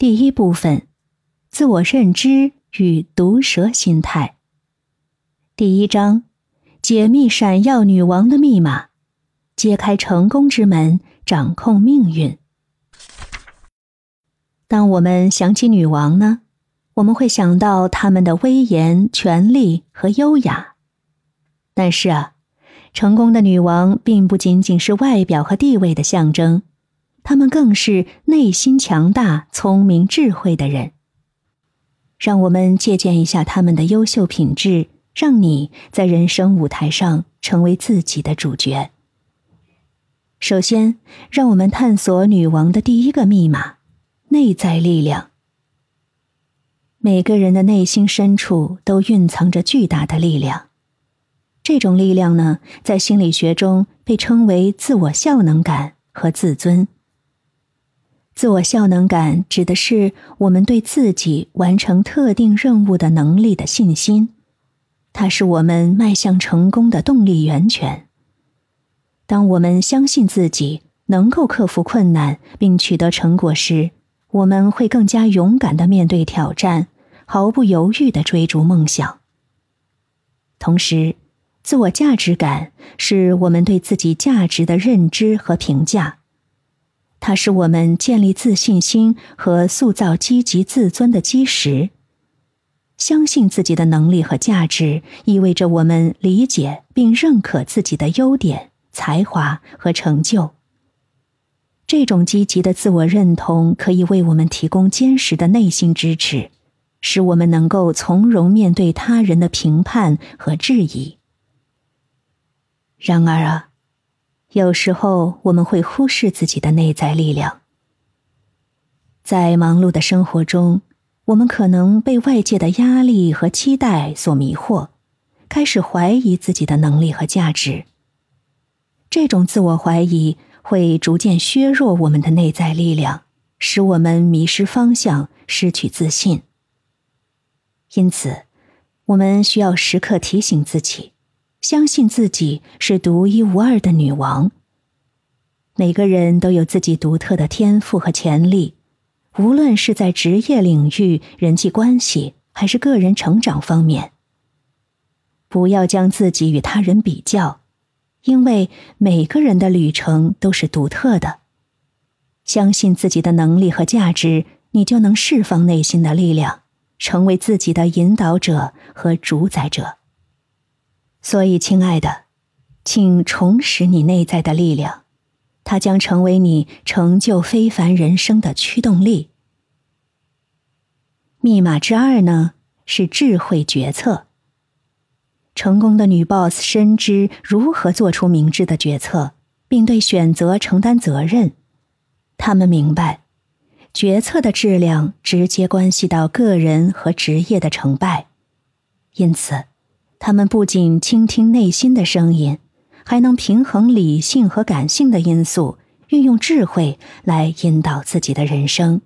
第一部分：自我认知与毒蛇心态。第一章：解密闪耀女王的密码，揭开成功之门，掌控命运。当我们想起女王呢，我们会想到她们的威严、权力和优雅。但是啊，成功的女王并不仅仅是外表和地位的象征。他们更是内心强大、聪明、智慧的人。让我们借鉴一下他们的优秀品质，让你在人生舞台上成为自己的主角。首先，让我们探索女王的第一个密码——内在力量。每个人的内心深处都蕴藏着巨大的力量，这种力量呢，在心理学中被称为自我效能感和自尊。自我效能感指的是我们对自己完成特定任务的能力的信心，它是我们迈向成功的动力源泉。当我们相信自己能够克服困难并取得成果时，我们会更加勇敢的面对挑战，毫不犹豫的追逐梦想。同时，自我价值感是我们对自己价值的认知和评价。它是我们建立自信心和塑造积极自尊的基石。相信自己的能力和价值，意味着我们理解并认可自己的优点、才华和成就。这种积极的自我认同可以为我们提供坚实的内心支持，使我们能够从容面对他人的评判和质疑。然而啊。有时候我们会忽视自己的内在力量。在忙碌的生活中，我们可能被外界的压力和期待所迷惑，开始怀疑自己的能力和价值。这种自我怀疑会逐渐削弱我们的内在力量，使我们迷失方向，失去自信。因此，我们需要时刻提醒自己。相信自己是独一无二的女王。每个人都有自己独特的天赋和潜力，无论是在职业领域、人际关系，还是个人成长方面。不要将自己与他人比较，因为每个人的旅程都是独特的。相信自己的能力和价值，你就能释放内心的力量，成为自己的引导者和主宰者。所以，亲爱的，请重拾你内在的力量，它将成为你成就非凡人生的驱动力。密码之二呢，是智慧决策。成功的女 boss 深知如何做出明智的决策，并对选择承担责任。他们明白，决策的质量直接关系到个人和职业的成败，因此。他们不仅倾听内心的声音，还能平衡理性和感性的因素，运用智慧来引导自己的人生。